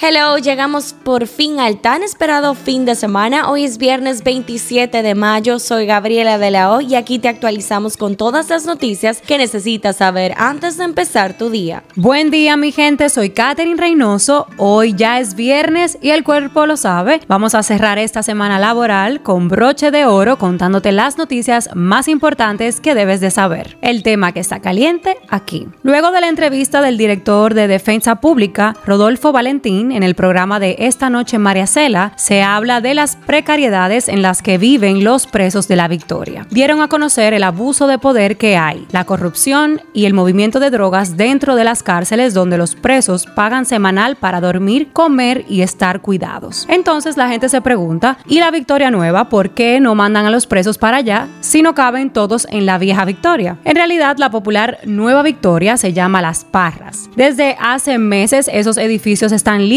Hello, llegamos por fin al tan esperado fin de semana. Hoy es viernes 27 de mayo. Soy Gabriela de la O y aquí te actualizamos con todas las noticias que necesitas saber antes de empezar tu día. Buen día, mi gente. Soy Katherine Reynoso. Hoy ya es viernes y el cuerpo lo sabe. Vamos a cerrar esta semana laboral con broche de oro contándote las noticias más importantes que debes de saber. El tema que está caliente aquí. Luego de la entrevista del director de Defensa Pública, Rodolfo Valentín, en el programa de Esta Noche María Cela, se habla de las precariedades en las que viven los presos de la Victoria. Dieron a conocer el abuso de poder que hay, la corrupción y el movimiento de drogas dentro de las cárceles donde los presos pagan semanal para dormir, comer y estar cuidados. Entonces la gente se pregunta, ¿y la Victoria Nueva por qué no mandan a los presos para allá si no caben todos en la vieja Victoria? En realidad la popular Nueva Victoria se llama Las Parras. Desde hace meses esos edificios están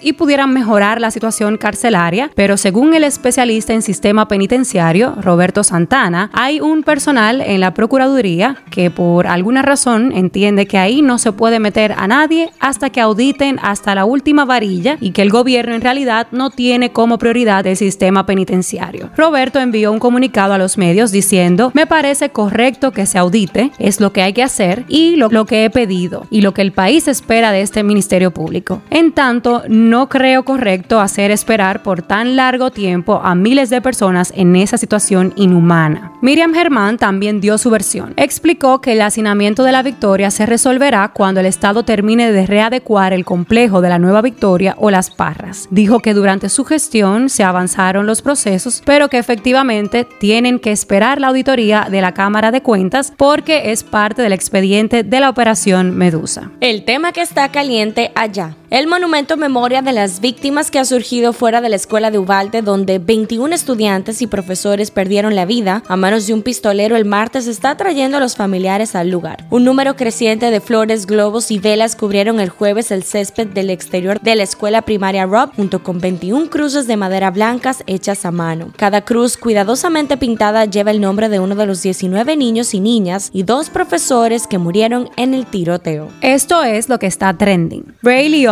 y pudieran mejorar la situación carcelaria, pero según el especialista en sistema penitenciario, Roberto Santana, hay un personal en la Procuraduría que por alguna razón entiende que ahí no se puede meter a nadie hasta que auditen hasta la última varilla y que el gobierno en realidad no tiene como prioridad el sistema penitenciario. Roberto envió un comunicado a los medios diciendo, me parece correcto que se audite, es lo que hay que hacer y lo, lo que he pedido y lo que el país espera de este Ministerio Público. En tanto, no creo correcto hacer esperar por tan largo tiempo a miles de personas en esa situación inhumana. Miriam Germán también dio su versión. Explicó que el hacinamiento de la Victoria se resolverá cuando el Estado termine de readecuar el complejo de la Nueva Victoria o las Parras. Dijo que durante su gestión se avanzaron los procesos, pero que efectivamente tienen que esperar la auditoría de la Cámara de Cuentas porque es parte del expediente de la operación Medusa. El tema que está caliente allá. El monumento memoria de las víctimas que ha surgido fuera de la escuela de Uvalde, donde 21 estudiantes y profesores perdieron la vida a manos de un pistolero el martes, está trayendo a los familiares al lugar. Un número creciente de flores, globos y velas cubrieron el jueves el césped del exterior de la escuela primaria Rob, junto con 21 cruces de madera blancas hechas a mano. Cada cruz, cuidadosamente pintada, lleva el nombre de uno de los 19 niños y niñas y dos profesores que murieron en el tiroteo. Esto es lo que está trending.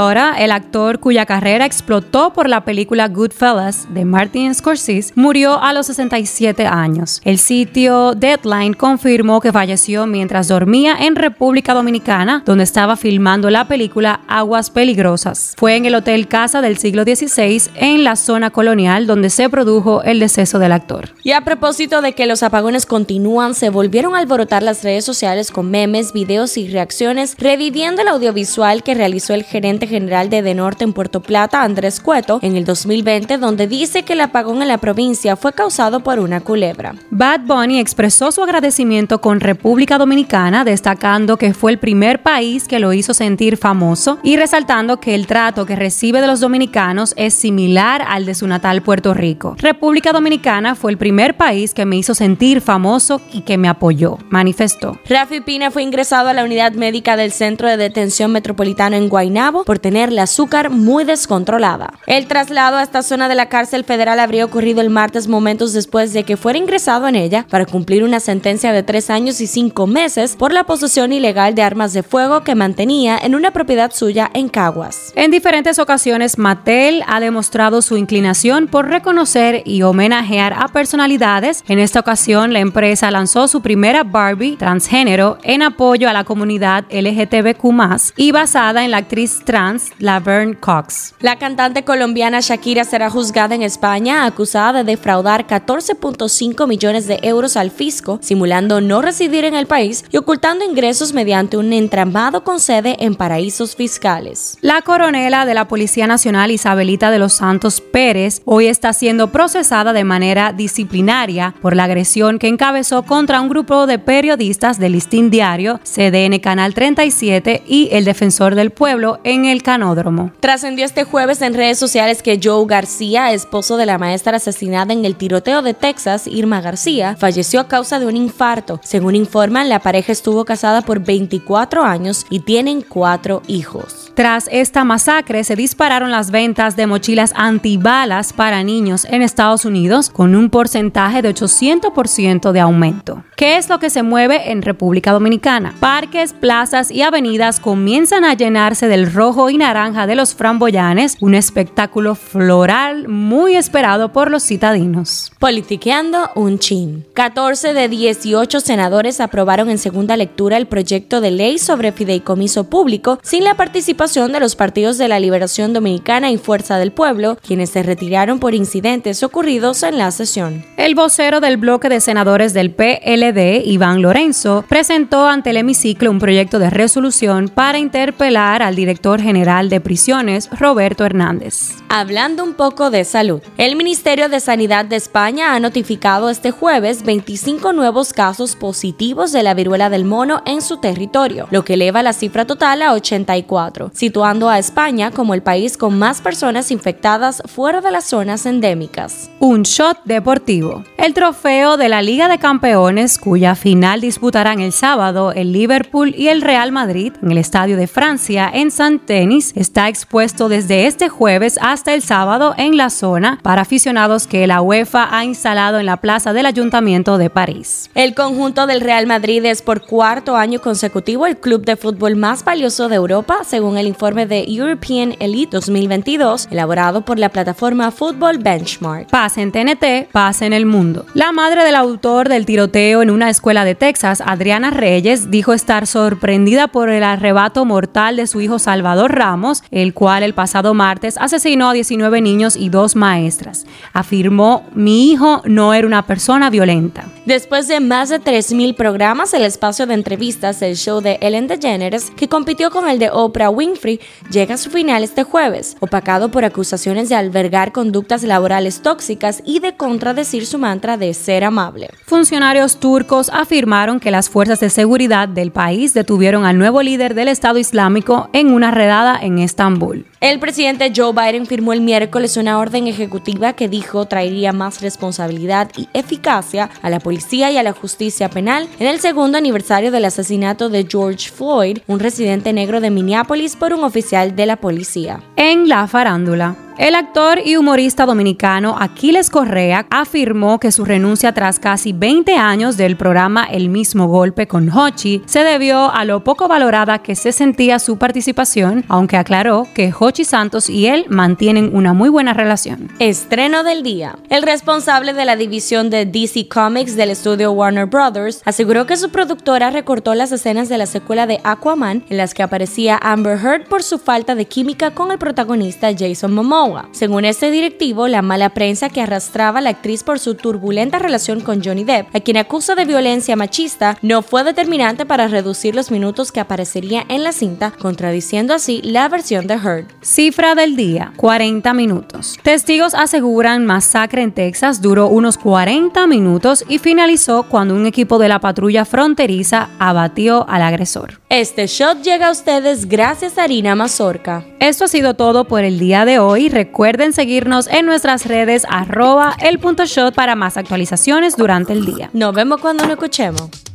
El actor cuya carrera explotó por la película Goodfellas de Martin Scorsese, murió a los 67 años. El sitio Deadline confirmó que falleció mientras dormía en República Dominicana, donde estaba filmando la película Aguas Peligrosas. Fue en el Hotel Casa del siglo XVI, en la zona colonial, donde se produjo el deceso del actor. Y a propósito de que los apagones continúan, se volvieron a alborotar las redes sociales con memes, videos y reacciones, reviviendo el audiovisual que realizó el gerente general general de De Norte en Puerto Plata, Andrés Cueto, en el 2020, donde dice que el apagón en la provincia fue causado por una culebra. Bad Bunny expresó su agradecimiento con República Dominicana, destacando que fue el primer país que lo hizo sentir famoso y resaltando que el trato que recibe de los dominicanos es similar al de su natal Puerto Rico. República Dominicana fue el primer país que me hizo sentir famoso y que me apoyó, manifestó. Rafi Pina fue ingresado a la unidad médica del Centro de Detención Metropolitano en Guaynabo por tener la azúcar muy descontrolada. El traslado a esta zona de la cárcel federal habría ocurrido el martes momentos después de que fuera ingresado en ella para cumplir una sentencia de tres años y cinco meses por la posesión ilegal de armas de fuego que mantenía en una propiedad suya en Caguas. En diferentes ocasiones, Mattel ha demostrado su inclinación por reconocer y homenajear a personalidades. En esta ocasión, la empresa lanzó su primera Barbie transgénero en apoyo a la comunidad LGTBQ y basada en la actriz trans Laverne Cox. La cantante colombiana Shakira será juzgada en España acusada de defraudar 14.5 millones de euros al fisco, simulando no residir en el país y ocultando ingresos mediante un entramado con sede en paraísos fiscales. La coronela de la Policía Nacional Isabelita de los Santos Pérez hoy está siendo procesada de manera disciplinaria por la agresión que encabezó contra un grupo de periodistas del Listín Diario, CDN Canal 37 y el Defensor del Pueblo en el Trascendió este jueves en redes sociales que Joe García, esposo de la maestra asesinada en el tiroteo de Texas, Irma García, falleció a causa de un infarto. Según informan, la pareja estuvo casada por 24 años y tienen cuatro hijos. Tras esta masacre, se dispararon las ventas de mochilas antibalas para niños en Estados Unidos con un porcentaje de 800% de aumento. ¿Qué es lo que se mueve en República Dominicana? Parques, plazas y avenidas comienzan a llenarse del rojo rojo y naranja de los framboyanes, un espectáculo floral muy esperado por los citadinos. Politiqueando un chin. 14 de 18 senadores aprobaron en segunda lectura el proyecto de ley sobre fideicomiso público sin la participación de los partidos de la Liberación Dominicana y Fuerza del Pueblo, quienes se retiraron por incidentes ocurridos en la sesión. El vocero del bloque de senadores del PLD, Iván Lorenzo, presentó ante el hemiciclo un proyecto de resolución para interpelar al director general de prisiones, Roberto Hernández. Hablando un poco de salud, el Ministerio de Sanidad de España ha notificado este jueves 25 nuevos casos positivos de la viruela del mono en su territorio, lo que eleva la cifra total a 84, situando a España como el país con más personas infectadas fuera de las zonas endémicas. Un shot deportivo. El trofeo de la Liga de Campeones, cuya final disputarán el sábado el Liverpool y el Real Madrid en el Estadio de Francia en Está expuesto desde este jueves hasta el sábado en la zona para aficionados que la UEFA ha instalado en la plaza del Ayuntamiento de París. El conjunto del Real Madrid es por cuarto año consecutivo el club de fútbol más valioso de Europa, según el informe de European Elite 2022, elaborado por la plataforma Football Benchmark. Paz en TNT, paz en el mundo. La madre del autor del tiroteo en una escuela de Texas, Adriana Reyes, dijo estar sorprendida por el arrebato mortal de su hijo Salvador Ramos, el cual el pasado martes asesinó a 19 niños y dos maestras. Afirmó, mi hijo no era una persona violenta. Después de más de 3.000 programas, el espacio de entrevistas del show de Ellen DeGeneres, que compitió con el de Oprah Winfrey, llega a su final este jueves, opacado por acusaciones de albergar conductas laborales tóxicas y de contradecir su mantra de ser amable. Funcionarios turcos afirmaron que las fuerzas de seguridad del país detuvieron al nuevo líder del Estado Islámico en una redada en Estambul. El presidente Joe Biden firmó el miércoles una orden ejecutiva que dijo traería más responsabilidad y eficacia a la policía y a la justicia penal en el segundo aniversario del asesinato de George Floyd, un residente negro de Minneapolis, por un oficial de la policía. En la farándula. El actor y humorista dominicano Aquiles Correa afirmó que su renuncia tras casi 20 años del programa El mismo golpe con Hochi se debió a lo poco valorada que se sentía su participación, aunque aclaró que Hochi Santos y él mantienen una muy buena relación. Estreno del día. El responsable de la división de DC Comics del estudio Warner Brothers aseguró que su productora recortó las escenas de la secuela de Aquaman en las que aparecía Amber Heard por su falta de química con el protagonista Jason Momoa. Según este directivo, la mala prensa que arrastraba a la actriz por su turbulenta relación con Johnny Depp, a quien acusa de violencia machista, no fue determinante para reducir los minutos que aparecería en la cinta, contradiciendo así la versión de Heard. Cifra del día, 40 minutos. Testigos aseguran masacre en Texas duró unos 40 minutos y finalizó cuando un equipo de la patrulla fronteriza abatió al agresor. Este shot llega a ustedes gracias a Harina Mazorca. Esto ha sido todo por el día de hoy. Recuerden seguirnos en nuestras redes arroba el punto shot para más actualizaciones durante el día. Nos vemos cuando nos escuchemos.